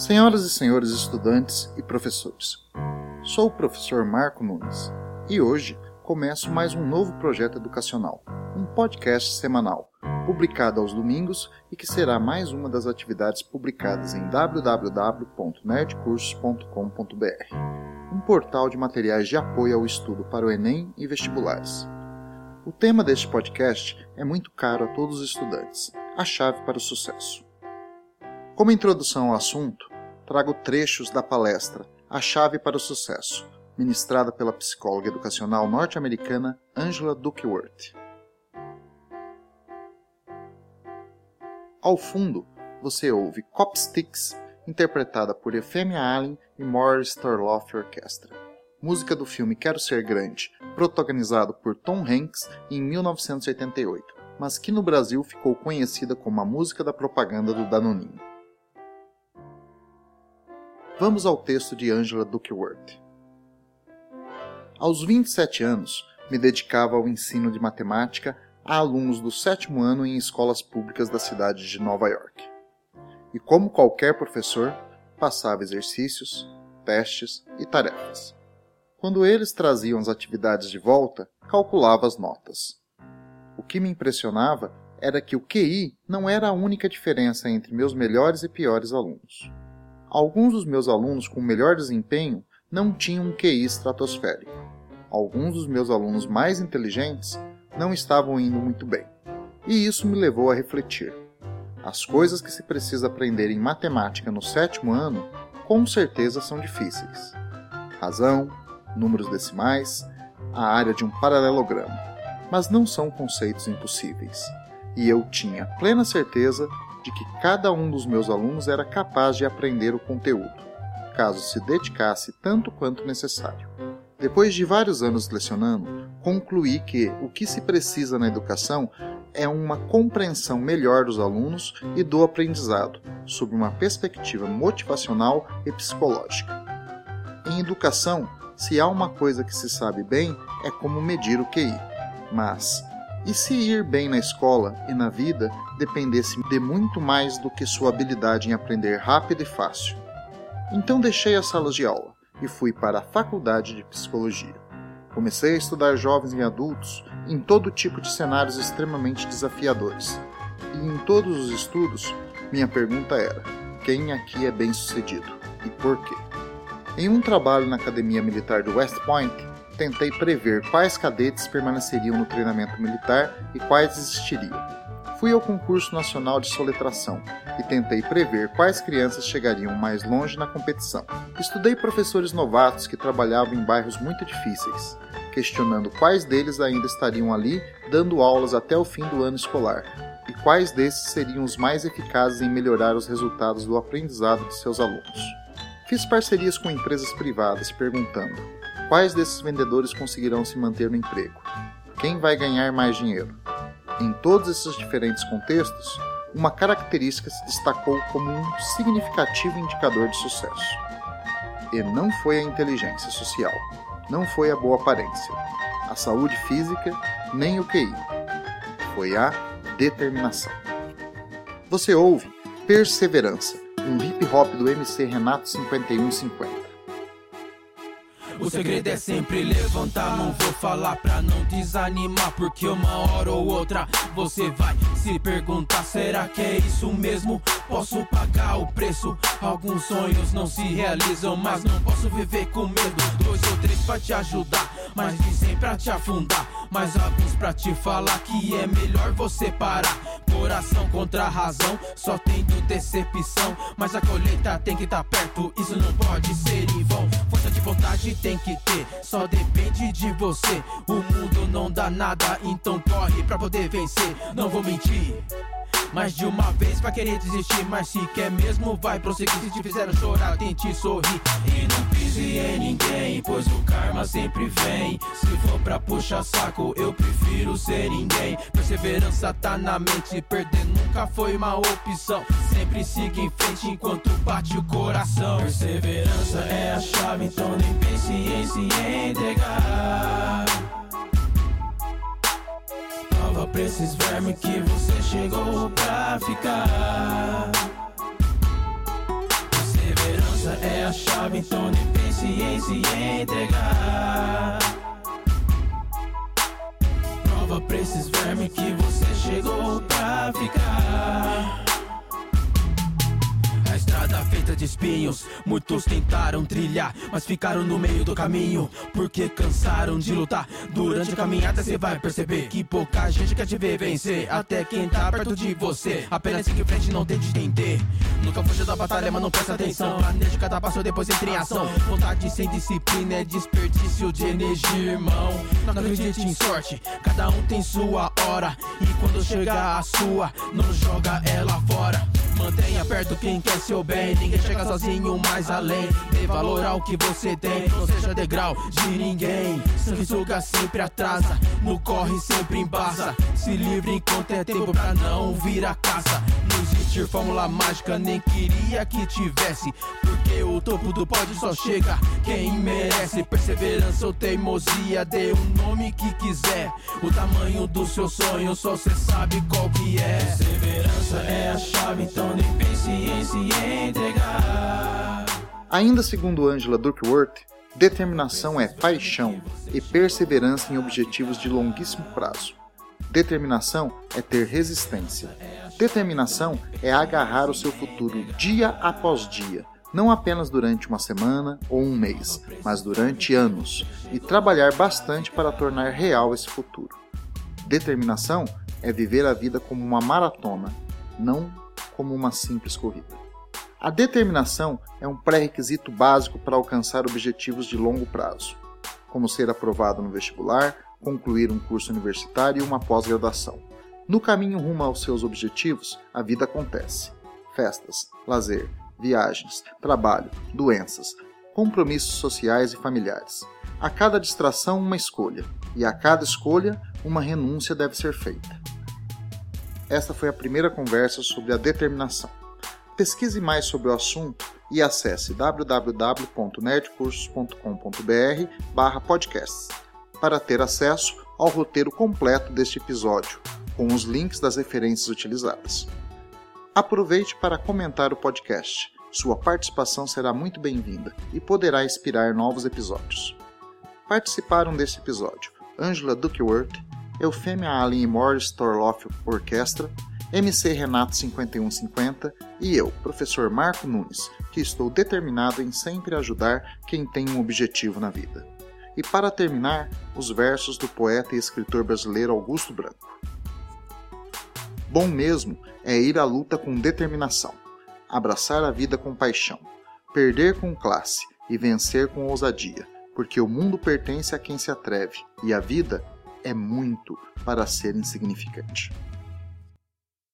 Senhoras e senhores estudantes e professores, sou o professor Marco Nunes e hoje começo mais um novo projeto educacional, um podcast semanal, publicado aos domingos e que será mais uma das atividades publicadas em www.nerdcursos.com.br, um portal de materiais de apoio ao estudo para o Enem e vestibulares. O tema deste podcast é muito caro a todos os estudantes, a chave para o sucesso. Como introdução ao assunto, trago trechos da palestra A Chave para o Sucesso, ministrada pela psicóloga educacional norte-americana Angela Duckworth. Ao fundo, você ouve Copsticks, interpretada por Euphemia Allen e Morris Starloff Orchestra. Música do filme Quero Ser Grande, protagonizado por Tom Hanks em 1988, mas que no Brasil ficou conhecida como a música da propaganda do Danoninho. Vamos ao texto de Angela Duckworth. Aos 27 anos, me dedicava ao ensino de matemática a alunos do sétimo ano em escolas públicas da cidade de Nova York. E como qualquer professor, passava exercícios, testes e tarefas. Quando eles traziam as atividades de volta, calculava as notas. O que me impressionava era que o QI não era a única diferença entre meus melhores e piores alunos. Alguns dos meus alunos com melhor desempenho não tinham um QI estratosférico. Alguns dos meus alunos mais inteligentes não estavam indo muito bem. E isso me levou a refletir. As coisas que se precisa aprender em matemática no sétimo ano com certeza são difíceis. Razão, números decimais, a área de um paralelogramo, mas não são conceitos impossíveis. E eu tinha plena certeza de que cada um dos meus alunos era capaz de aprender o conteúdo, caso se dedicasse tanto quanto necessário. Depois de vários anos lecionando, concluí que o que se precisa na educação é uma compreensão melhor dos alunos e do aprendizado, sob uma perspectiva motivacional e psicológica. Em educação, se há uma coisa que se sabe bem, é como medir o QI. Mas, e se ir bem na escola e na vida dependesse de muito mais do que sua habilidade em aprender rápido e fácil? Então deixei as salas de aula e fui para a faculdade de psicologia. Comecei a estudar jovens e adultos em todo tipo de cenários extremamente desafiadores. E em todos os estudos, minha pergunta era: quem aqui é bem-sucedido e por quê? Em um trabalho na Academia Militar do West Point, tentei prever quais cadetes permaneceriam no treinamento militar e quais desistiriam. Fui ao concurso nacional de soletração e tentei prever quais crianças chegariam mais longe na competição. Estudei professores novatos que trabalhavam em bairros muito difíceis, questionando quais deles ainda estariam ali dando aulas até o fim do ano escolar e quais desses seriam os mais eficazes em melhorar os resultados do aprendizado de seus alunos. Fiz parcerias com empresas privadas perguntando Quais desses vendedores conseguirão se manter no emprego? Quem vai ganhar mais dinheiro? Em todos esses diferentes contextos, uma característica se destacou como um significativo indicador de sucesso. E não foi a inteligência social, não foi a boa aparência, a saúde física, nem o QI. Foi a determinação. Você ouve Perseverança, um hip hop do MC Renato 5150. O segredo é sempre levantar, não vou falar pra não desanimar, porque uma hora ou outra você vai se perguntar: será que é isso mesmo? Posso pagar o preço? Alguns sonhos não se realizam, mas não posso viver com medo. Dois ou três pra te ajudar, mas dizem pra te afundar. Mas alguns pra te falar que é melhor você parar. Coração contra a razão, só tendo decepção. Mas a colheita tem que estar tá perto, isso não pode ser em vão. Força de vontade tem que ter, só depende de você. O mundo não dá nada, então corre pra poder vencer. Não vou mentir. Mais de uma vez vai querer desistir, mas se quer mesmo, vai prosseguir. Se te fizeram chorar, tente sorrir. E não pise em ninguém, pois o karma sempre vem. Se for pra puxar saco, eu prefiro ser ninguém. Perseverança tá na mente, perder nunca foi uma opção. Sempre siga em frente enquanto bate o coração. Perseverança é a chave, então nem pense em se entregar pra esses vermes que você chegou pra ficar. Perseverança é a chave, então nem pense em se entregar. De espinhos. Muitos tentaram trilhar, mas ficaram no meio do caminho. Porque cansaram de lutar. Durante a caminhada você vai perceber que pouca gente quer te ver vencer. Até quem tá perto de você. Apenas siga em frente, não tente entender. Nunca fuja da batalha, mas não presta atenção. Planeje cada passo, depois entre em ação. Vontade sem disciplina é desperdício de energia, irmão. Não acredite em sorte, cada um tem sua hora. E quando chegar a sua, não joga ela fora. Mantenha perto quem quer seu bem. Ninguém chega sozinho mais além. Dê valor ao que você tem. Não seja degrau de ninguém. Sanguessuga sempre atrasa. No corre sempre embaça. Se livre enquanto é tempo pra não vir a caça. Não existe fórmula mágica, nem queria que tivesse. O topo do pódio só chega quem merece. Perseverança ou teimosia, dê o nome que quiser. O tamanho do seu sonho só cê sabe qual que é. Perseverança é a chave, então nem pense em se entregar. Ainda segundo Angela Duckworth, determinação é paixão e perseverança em objetivos de longuíssimo prazo. Determinação é ter resistência. Determinação é agarrar o seu futuro dia após dia, não apenas durante uma semana ou um mês, mas durante anos, e trabalhar bastante para tornar real esse futuro. Determinação é viver a vida como uma maratona, não como uma simples corrida. A determinação é um pré-requisito básico para alcançar objetivos de longo prazo, como ser aprovado no vestibular, concluir um curso universitário e uma pós-graduação. No caminho rumo aos seus objetivos, a vida acontece. Festas, lazer, viagens, trabalho, doenças, compromissos sociais e familiares. A cada distração, uma escolha, e a cada escolha, uma renúncia deve ser feita. Esta foi a primeira conversa sobre a determinação. Pesquise mais sobre o assunto e acesse www.nerdcursos.com.br/podcasts para ter acesso ao roteiro completo deste episódio, com os links das referências utilizadas. Aproveite para comentar o podcast. Sua participação será muito bem-vinda e poderá inspirar novos episódios. Participaram deste episódio Angela Duckworth, Eufemia Allen e Morris Torloff Orquestra, MC Renato 5150 e eu, professor Marco Nunes, que estou determinado em sempre ajudar quem tem um objetivo na vida. E para terminar, os versos do poeta e escritor brasileiro Augusto Branco. Bom mesmo é ir à luta com determinação, abraçar a vida com paixão, perder com classe e vencer com ousadia, porque o mundo pertence a quem se atreve e a vida é muito para ser insignificante.